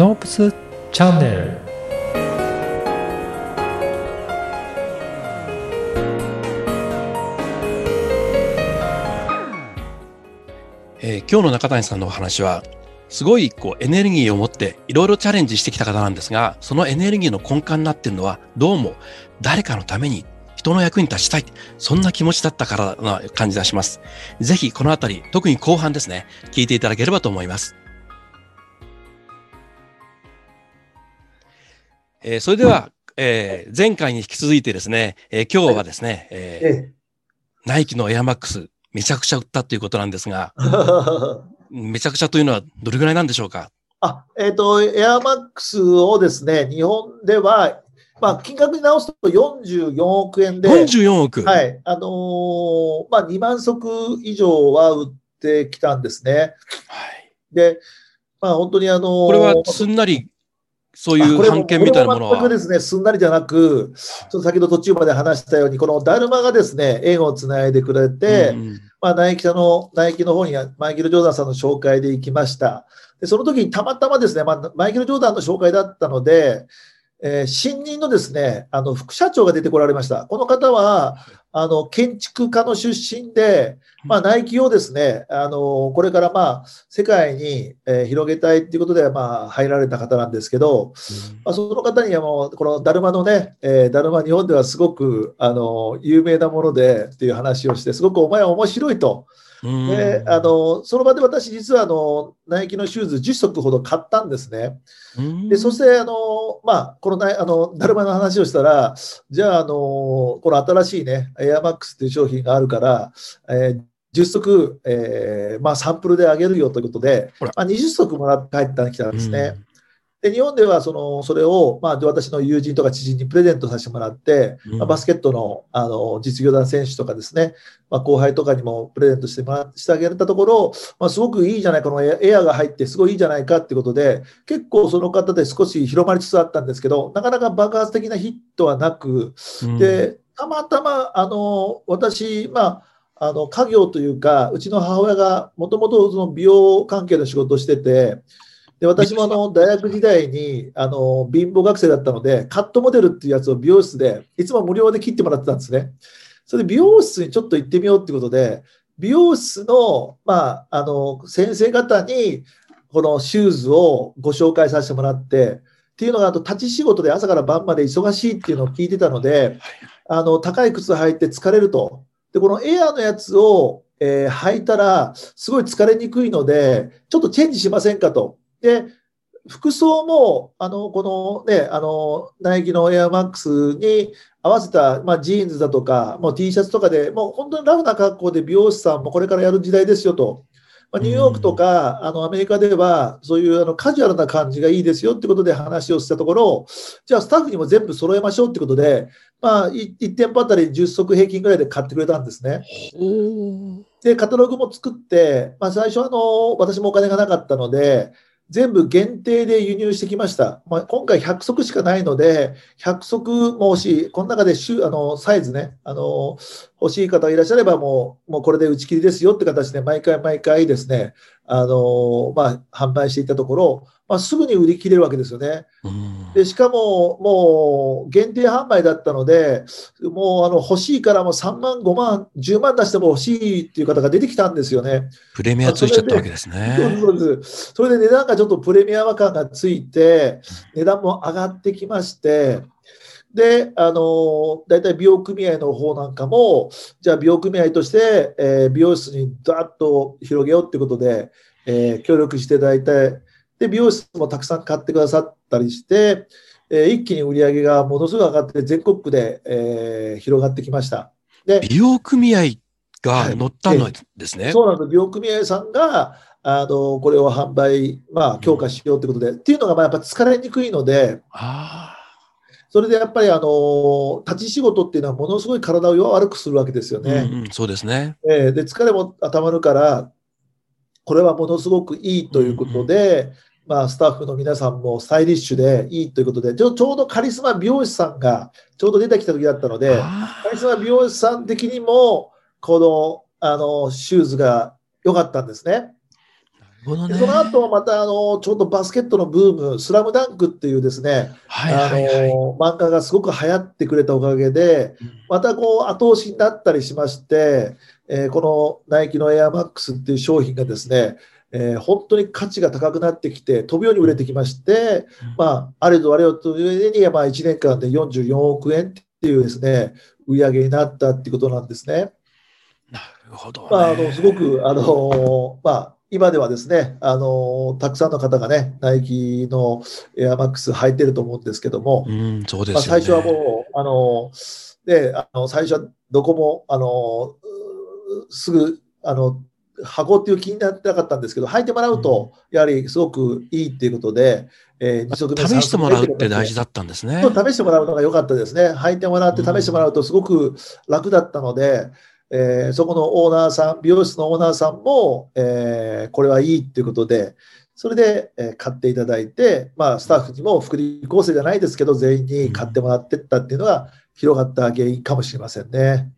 ノープスチャンネルえー今日の中谷さんのお話は、すごいこうエネルギーを持っていろいろチャレンジしてきた方なんですが、そのエネルギーの根幹になっているのは、どうも誰かのために人の役に立ちたい。そんな気持ちだったからな感じがします。ぜひこのあたり、特に後半ですね、聞いていただければと思います。えーそれでは、えー前回に引き続いてですね、えー今日はですね、えーえナイキのエアマックス、めちゃくちゃ売ったということなんですが、え。めちゃくちゃというのはどれぐらいなんでしょうか？あ、えっ、と、エアマックスをですね、日本では、まあ、金額に直すと44億円で、44億？はい、あのーまあ、2万足以上は売ってきたんですね。はいで、まあ、本当にあのーこれはすんなり、そういうあこれも判件みたいなものはこれも全く。ですね、すんなりじゃなく、ちょっと先ほど途中まで話したように、このだるまがですね、縁をつないでくれて、うんうんまあ、ナイキ社の、ナイキの方にマイケル・ジョーダンさんの紹介で行きました。で、その時にたまたまですね、まあ、マイケル・ジョーダンの紹介だったので、えー新任のですね、あの、副社長が出てこられました。この方は、あの、建築家の出身で、まあ、ナイキをですね、あの、これからまあ、世界に、えー広げたいっていうことで、まあ、入られた方なんですけど、まあ、その方にはもう、このだるまのね、えーだるま日本ではすごく、あの、有名なものでっていう話をして、すごくお前は面白いと。うんで、あの、その場で私実はあの、ナイキのシューズ10足ほど買ったんですね。うんで、そしてあの、まあ、このナイあの、だるまの話をしたら、じゃあ、あの、この新しいね、エアマックスっていう商品があるから、えー10足、えーまあ、サンプルであげるよということで、まあ、20足もらって帰ってきたんですね。で、日本ではその、それを、まあ、私の友人とか知人にプレゼントさせてもらって、うん。まあ、バスケットの、あの、実業団選手とかですね、まあ、後輩とかにもプレゼントしてもらしてあげたところ、まあ、すごくいいじゃない、このエアが入ってすごいいいじゃないかっていうことで、結構その方で少し広まりつつあったんですけど、なかなか爆発的なヒットはなく、うん。で、たまたま、あの、私、まあ、あの、家業というか、うちの母親がもともとその美容関係の仕事をしてて、で、私もあの、大学時代に、あの、貧乏学生だったので、カットモデルっていうやつを美容室で、いつも無料で切ってもらってたんですね。それで美容室にちょっと行ってみようってことで、美容室の、まあ、あの、先生方に、このシューズをご紹介させてもらって、っていうのが、あと、立ち仕事で朝から晩まで忙しいっていうのを聞いてたので、あの、高い靴履いて疲れると。で、このエアーのやつを、えー履いたら、すごい疲れにくいので、ちょっとチェンジしませんかと。で、服装も、あの、このね、あの、ナイキのエアマックスに合わせた、まあ、ジーンズだとか、もう T シャツとかで、もう本当にラフな格好で美容師さんもこれからやる時代ですよと。まあ、ニューヨークとか、あの、アメリカでは、そういうあのカジュアルな感じがいいですよってことで話をしたところ、じゃあスタッフにも全部揃えましょうってことで、まあ、い1店舗あたり10足平均ぐらいで買ってくれたんですね。ほで、カタログも作って、まあ、最初あの、私もお金がなかったので、全部限定で輸入してきました。まあ、今回100足しかないので、100足も欲しい。この中で種あのサイズね、あの、欲しい方がいらっしゃればもう、もうこれで打ち切りですよって形で毎回毎回ですね、あの、まあ、販売していったところ、まあ、すぐに売り切れるわけですよね。で、しかも、もう、限定販売だったので、もう、あの、欲しいからもう3万、5万、10万出しても欲しいっていう方が出てきたんですよね。プレミアついちゃったわけですね。そうです。それで値段がちょっとプレミアム感がついて、値段も上がってきまして、で、あの、大体美容組合の方なんかも、じゃあ美容組合として、えー美容室にダーッと広げようってことで、えー協力していただいて、で、美容室もたくさん買ってくださったりして、えー一気に売り上げがものすごい上がって、全国区で、えー広がってきました。で、美容組合が乗ったのですね。そうなんです。美容組合さんが、あの、これを販売、まあ、強化しようということで、っていうのが、まあ、やっぱ疲れにくいので、あそれでやっぱり、あの、立ち仕事っていうのはものすごい体を弱悪くするわけですよあ、ね。うんうんそうですね。えーで、疲れもたまるから、これはものすごくいいということで、まあ、スタッフの皆さんもスタイリッシュでいいということで、ちょちょうどカリスマ美容師さんがちょうど出てきた時だったので、あカリスマ美容師さん的にも、この、あの、シューズが良かったんですね。ね。その後またあのちょうどバスケットのブーム、スラムダンクっていうですね、はいはいはい。あの漫画がすごく流行ってくれたおかげで、またこう後押しになったりしまして、えーこのナイキのエアマックスっていう商品がですね、えー本当に価値が高くなってきて、飛ぶように売れてきまして、まあ、あれとあれよという上に、まあ、1年間で44億円っていうですね、売り上げになったっていうことなんですね。なるほど、ね。まあ、あのすごく、あのまあ、今ではですね、あのたくさんの方がね、ナイキのエアマックス履いてると思うんですけども、うん、そうですよね。まあ、最初はもう、あのであの最初はどこもあのうすぐあの箱っていう気になってなかったんですけど、履いてもらうと、やはりすごくいいっていうことで、えー二足目試してもらうって大事だだったんですね。試してもらうのが良かったですね。履いてもらって試してもらうとすごく楽だったので、えーそこのオーナーさん、美容室のオーナーさんも、えーこれはいいっていうことで、それで、えー買っていただいて、まあ、スタッフにも福利厚生じゃないですけど、全員に買ってもらってったっていうのが広がった原因かもしれませんね。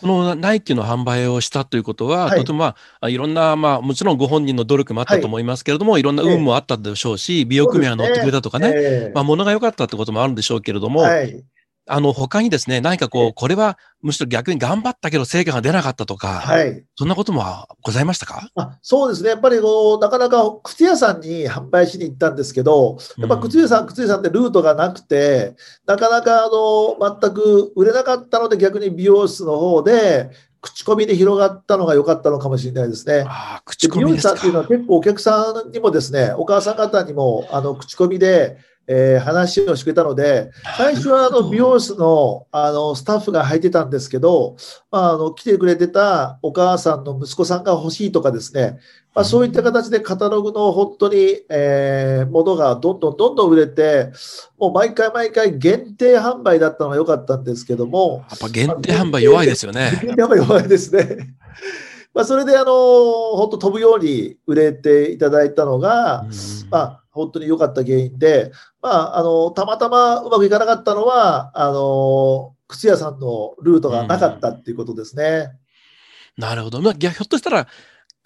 このナイキの販売をしたということは、はい。とてもまあ、いろんな、まあ、もちろんご本人の努力もあったと思いますけれども、い、ろんな運もあったでしょうし、美容組合が乗ってくれたとかね、えーまあ、物が良かったってこともあるんでしょうけれども、はい、あの、他にですね、何かこえう、これはむしろ逆に頑張ったけど成果が出なかったとか、はい。そんなこともございましたか？あそうですね、やっぱりこうなかなか靴屋さんに販売しに行ったんですけど、やっぱ靴屋さん、靴屋さんってルートがなくて、なかなかあの全く売れなかったので、逆に美容室の方で、口コミで広がったのが良かったのかもしれないですね。あ口コ美容師。さんっていうのは結構お客さんにもですね、お母さん方にもあの口コミで、えー話をしてくれたので、最初はあの美容室のあのスタッフが履いてたんですけど、まあ、あの来てくれてたお母さんの息子さんが欲しいとかですね、まあ、そういった形でカタログの本当に、えーものがどんどんどんどん売れて、もう毎回毎回限定販売だったのが良かったんですけども、やっぱ限定販売弱いですよね。限定販売弱いですね。まあそれであの本当飛ぶように売れていただいたのが、うんまあ、本当に良かった原因で、まあ、あのたまたまうまくいかなかったのはあの靴屋さんのルートがなかったっていうことですね。なるほど。まあ、逆ひょっとしたら、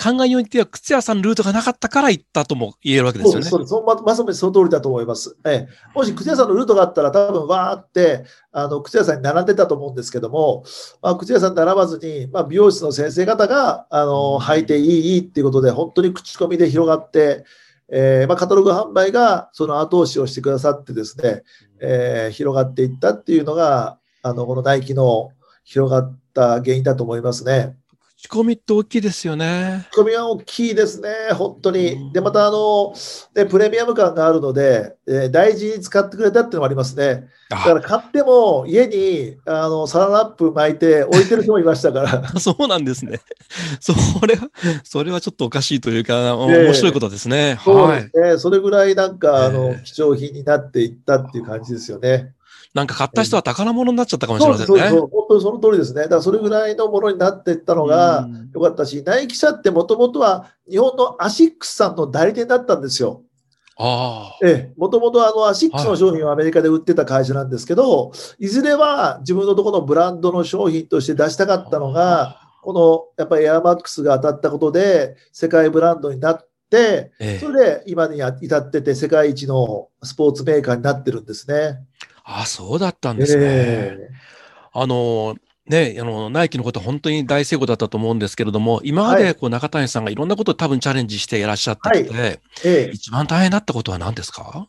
考えにおいては靴屋さんのルートがなかったから行ったとも言えるわけですよねそうです、。そうです。そうままさにその通りだと思います。ええ、もし靴屋さんのルートがあったら、多分わーってあの靴屋さんに並んでたと思うんですけども、まあ、靴屋さんに並ばずに、まあ、美容室の先生方があの履いていい、いいっていうことで、本当に口コミで広がって、えーまあ、カタログ販売がその後押しをしてくださってですね、えー広がっていったっていうのが、あのこのナイキの広がった原因だと思いますね。口コミって大きいですよね。口コミは大きいですね、本当うんに。で、またあの、ね、プレミアム感があるので、えー大事に使ってくれたっていうのもありますね。だかあら買っても家にあのサランラップ巻いて置いてる人もいましたから。そうなんですね。それは、それはちょっとおかしいというか、ええ面白いことですね。そうはい。ですね。それぐらいなんか、あえのえ貴重品になっていったっていう感じですよね。なんか買った人は宝物になっちゃったかもしれませんね。そうです。本当にその通りですね。だからそれぐらいのものになっていったのがうん良かったし、ナイキ社ってもともとは日本のアシックスさんの代理店だったんですよ。ああ。ええ、もともとあのアシックスの商品をアメリカで売ってた会社なんですけど、い、ずれは自分のところのブランドの商品として出したかったのが、このやっぱりエアマックスが当たったことで、世界ブランドになって、ええそれで今に至ってて、世界一のスポーツメーカーになってるんですね。ああ、そうだったんですね。えあの、ね、あの、ナイキのことは本当に大成功だったと思うんですけれども、今までこう中谷さんがいろんなことを多分チャレンジしていらっしゃってきて、えええ。一番大変だったことは何ですか？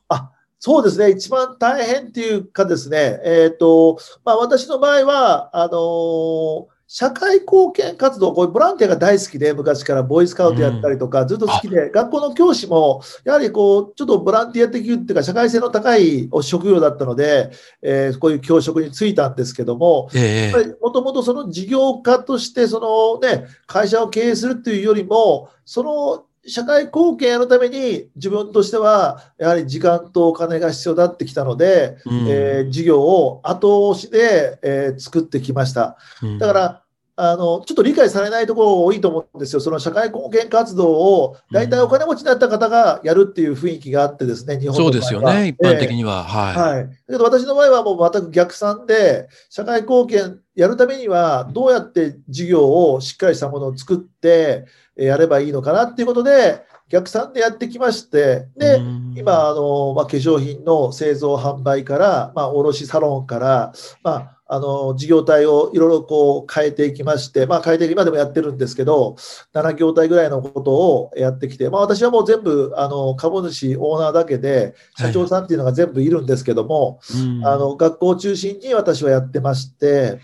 そうですね、一番大変っていうかですね、えっ、と、まあ私の場合は、あのー社会貢献活動、こういうボランティアが大好きで、昔からボーイスカウトやったりとか、ずっと好きで、学校の教師も、やはりこう、ちょっとボランティア的っていうか、社会性の高いお職業だったので、えーこういう教職に就いたんですけども、ええ。もともとその事業家として、そのね、会社を経営するっていうよりも、その社会貢献のために自分としては、やはり時間とお金が必要になってきたので、うん。えー事業を後押しで、えー作ってきました。うん。だから、あの、ちょっと理解されないところ多いと思うんですよ。その社会貢献活動を、大体お金持ちになった方がやるっていう雰囲気があってですね、日本そうですよね、一般的には。はい。はい。だけど私の場合はもう全く逆算で、社会貢献やるためには、どうやって事業をしっかりしたものを作ってやればいいのかなっていうことで、逆算でやってきまして、で、今、あの、まあ、化粧品の製造販売から、まあ、卸サロンから、まあ、あの、事業体をいろいろこう変えていきまして、まあ変えて今でもやってるんですけど、7業態ぐらいのことをやってきて、まあ私はもう全部、あの、株主、オーナーだけで、社長さんっていうのが全部いるんですけども、はい、あの、学校を中心に私はやってまして、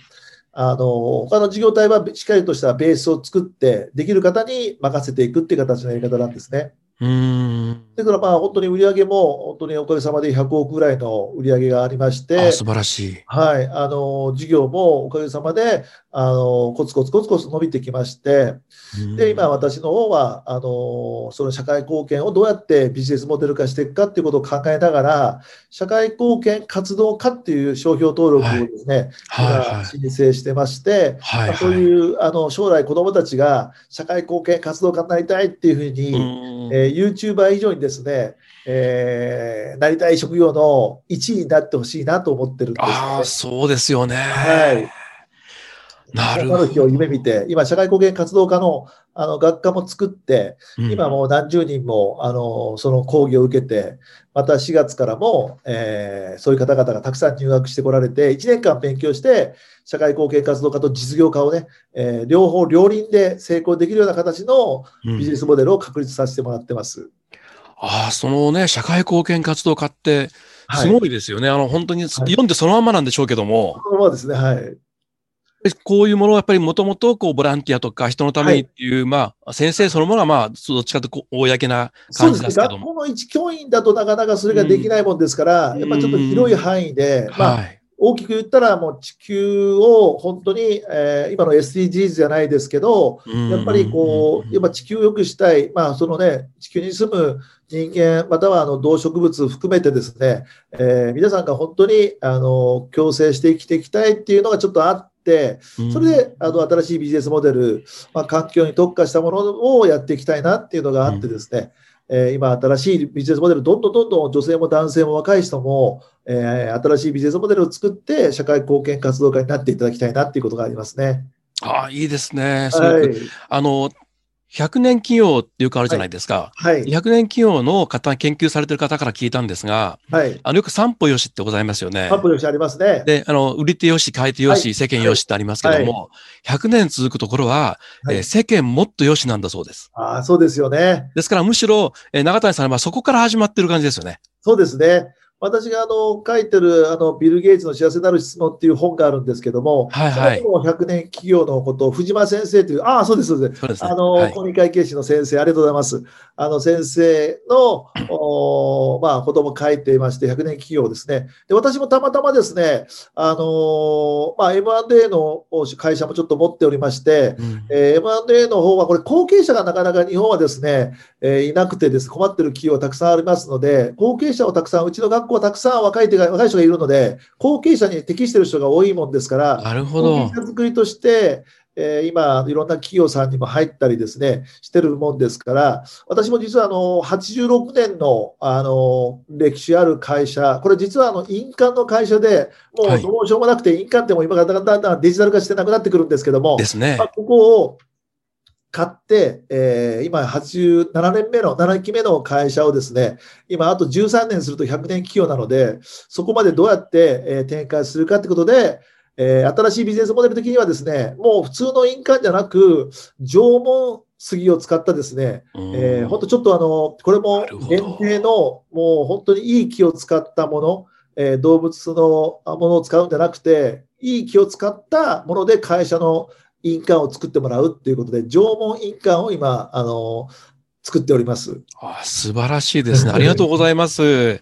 あの、他の事業体はしっかりとしたベースを作って、できる方に任せていくっていう形のやり方なんですね。うん。だからまあ本当に売り上げも本当におかげさまで100億ぐらいの売り上げがありまして、素晴らしい。はい、あの事業もおかげさまであのコツコツコツコツ伸びてきまして、で今、私の方はあのその社会貢献をどうやってビジネスモデル化していくかっていうことを考えながら、社会貢献活動家っていう商標登録をですね、はい。はい、申請してまして、はいはい、そういうあの将来、子どもたちが社会貢献活動家になりたいっていうふうに、えー、YouTuber 以上にですね、えー、なりたい職業の1位になってほしいなと思ってるんです、ね、ああ、そうですよね。はい。なるほど。日を夢見て、今、社会貢献活動家のあの学科も作って、今もう何十人もあのその講義を受けて、また4月からも、えー、そういう方々がたくさん入学してこられて、1年間勉強して、社会貢献活動家と実業家をね、えー、両方両輪で成功できるような形のビジネスモデルを確立させてもらってます。うん、ああ、そのね、社会貢献活動家って、すごいですよね。はい、あの、本当に、読んでそのままなんでしょうけども。そのままですね、はい。こういうものはやっぱりもともとこうボランティアとか人のためにっていう、はい、まあ先生そのものはまあどっちかというと公な感じですけども。学校の一教員だとなかなかそれができないもんですから、うん、やっぱちょっと広い範囲で、まあ、はい、大きく言ったらもう地球を本当に、えー、今の SDGs じゃないですけど、やっぱりこう、やっぱ地球を良くしたい、まあそのね、地球に住む人間、またはあの動植物含めてですね、えー、皆さんが本当にあの共生して生きていきたいっていうのがちょっとあって、、それであの新しいビジネスモデル、まあ、環境に特化したものをやっていきたいなっていうのがあってですね、えー、今、新しいビジネスモデル、どんどんどんどん女性も男性も若い人も、えー、新しいビジネスモデルを作って、社会貢献活動家になっていただきたいなっていうことがありますね。ああ、いいですね。はい、あの、100年企業っていうかあるじゃないですか。はい。100年企業の方、研究されてる方から聞いたんですが、はい。あの、よく三歩よしってございますよね。三歩よしありますね。で、あの、売り手よし、買い手よし、はい、世間よしってありますけども、はい、100年続くところは、はい、えー、世間もっとよしなんだそうです。ああ、そうですよね。ですからむしろ、えー、長谷さんはそこから始まってる感じですよね。そうですね。私があの書いてるあのビル・ゲイツの幸せなる質問っていう本があるんですけども、はいはい、も100年企業のことを藤間先生という、ああ、そうです、そうです。ですね、あの、はい、公認会計士の先生、ありがとうございます。あの先生の、おまあ、ことも書いていまして、100年企業ですね。で、私もたまたまですね、あのまあ、M&A の会社もちょっと持っておりまして、うん、えー、M&A の方は、これ後継者がなかなか日本はですね、えー、いなくてです、困ってる企業たくさんありますので、後継者をたくさん、うちの学校はたくさん若い手が若い人がいるので、後継者に適している人が多いもんですから、なるほど。後継者作りとして、えー、今、いろんな企業さんにも入ったりですね、してるもんですから、私も実はあの86年のあの歴史ある会社、これ実はあの印鑑の会社で、もうどうしようもなくて、印鑑っても今がだんだんだんデジタル化してなくなってくるんですけども、ですね。まあ、ここを買って、えー、今87年目の、7期目の会社をですね、今あと13年すると100年企業なので、そこまでどうやって、えー、展開するかということで、えー、新しいビジネスモデル的にはですね、もう普通の印鑑じゃなく、縄文杉を使ったですね、えー、本当ちょっとあの、これも限定の、もう本当にいい木を使ったもの、えー、動物のものを使うんじゃなくて、いい木を使ったもので会社の印鑑を作ってもらうっていうことで、縄文印鑑を今、あの、作っております。あ素晴らしいですね。ありがとうございます。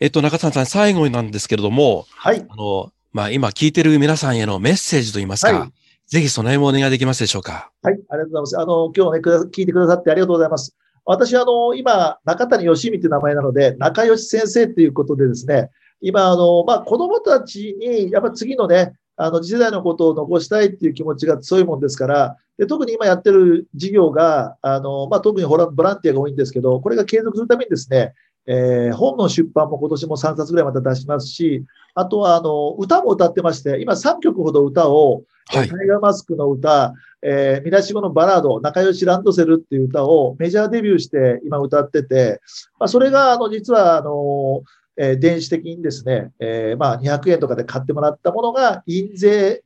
えっと、中谷さん、最後になんですけれども、はい。あの、まあ、今聞いてる皆さんへのメッセージといいますか、はい、ぜひその辺もお願いできますでしょうか？はい、ありがとうございます。あの、今日ね、聞いてくださってありがとうございます。私、あの、今、中谷義美という名前なので、仲良し先生ということでですね、今、あの、まあ、子供たちに、やっぱ次のね、あの次世代のことを残したいっていう気持ちが強いもんですから、で特に今やってる事業が、あのまあ、特にボランティアが多いんですけど、これが継続するためにですね、えー、本の出版も今年も3冊ぐらいまた出しますし、あとはあの歌も歌ってまして、今3曲ほど歌を、はい、タイガーマスクの歌、えー、見出し語のバラード、仲良しランドセルっていう歌をメジャーデビューして今歌ってて、まあ、それがあの実はあの、えー、電子的にですね、えー、まあ200円とかで買ってもらったものが印税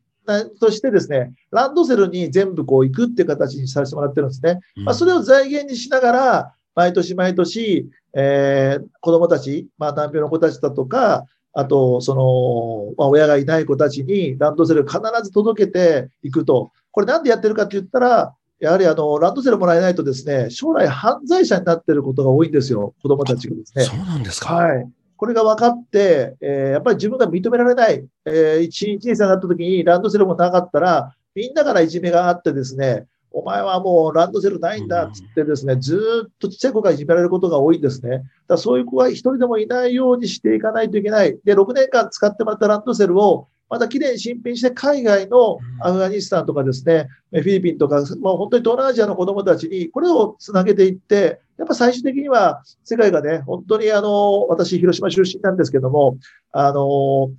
としてですね、ランドセルに全部こう行くっていう形にさせてもらってるんですね。まあ、それを財源にしながら、毎年毎年、えー、子供たち、まあ、難病の子たちだとか、あと、その、まあ、親がいない子たちにランドセル必ず届けていくと。これなんでやってるかって言ったら、やはりあの、ランドセルもらえないとですね、将来犯罪者になってることが多いんですよ、子供たちがですね。そうなんですか。はい。これが分かって、えー、やっぱり自分が認められない、えー、1日になった時にランドセルもなかったら、みんなからいじめがあってですね、お前はもうランドセルないんだっつってですね、ずっとちっちゃい子がいじめられることが多いんですね。だそういう子が一人でもいないようにしていかないといけない。で、6年間使ってもらったランドセルをまたきれいに新品して海外のアフガニスタンとかですね、フィリピンとか、もう本当に東南アジアの子供たちにこれをつなげていって、やっぱ最終的には世界がね、本当にあの、私広島出身なんですけども、あの、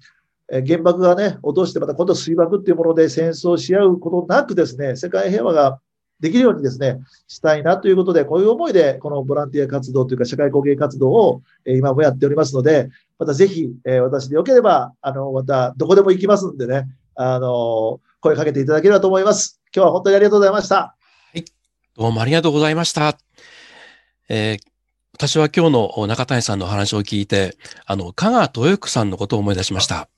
原爆がね、落としてまた今度水爆っていうもので戦争し合うことなくですね、世界平和ができるようにですね、したいなということで、こういう思いで、このボランティア活動というか、社会貢献活動を、え今もやっておりますので、またぜひ、え私でよければ、あの、またどこでも行きますんでね、あの、声かけていただければと思います。今日は本当にありがとうございました。はい。どうもありがとうございました。えー私は今日の中谷さんの話を聞いて、あの、香川豊福さんのことを思い出しました。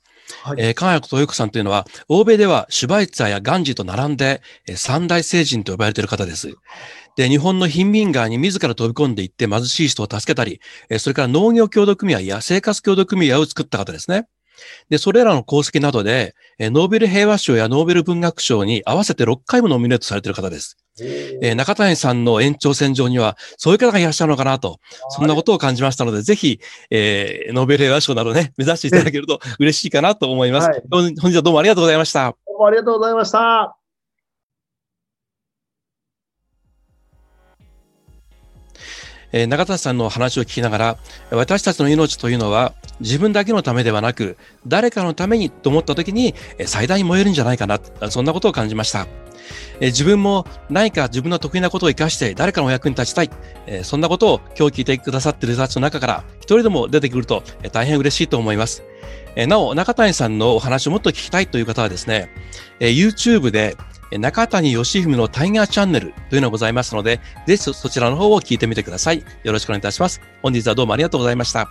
はい、えー、香川豊福さんというのは、欧米ではシュバイツァーやガンジーと並んで、えー、三大聖人と呼ばれている方です。で、日本の貧民街に自ら飛び込んでいって貧しい人を助けたり、えー、それから農業協同組合や生活協同組合を作った方ですね。で、それらの功績などで、ノーベル平和賞やノーベル文学賞に合わせて6回もノミネートされている方です。えー、中谷さんの延長線上には、そういう方がいらっしゃるのかなと、そんなことを感じましたので、ぜひ、えー、ノーベル平和賞などね、目指していただけると嬉しいかなと思います。はい、本日はどうもありがとうございました。どうもありがとうございました。えー、中田さんの話を聞きながら、私たちの命というのは自分だけのためではなく、誰かのためにと思った時に最大に燃えるんじゃないかな、そんなことを感じました。えー、自分も何か自分の得意なことを活かして誰かのお役に立ちたい、えー、そんなことを今日聞いてくださっている人たちの中から一人でも出てくると、えー、大変嬉しいと思います。えなお、中谷さんのお話をもっと聞きたいという方はですね、え YouTube で中谷義文のタイガーチャンネルというのがございますので、ぜひそちらの方を聞いてみてください。よろしくお願いいたします。本日はどうもありがとうございました。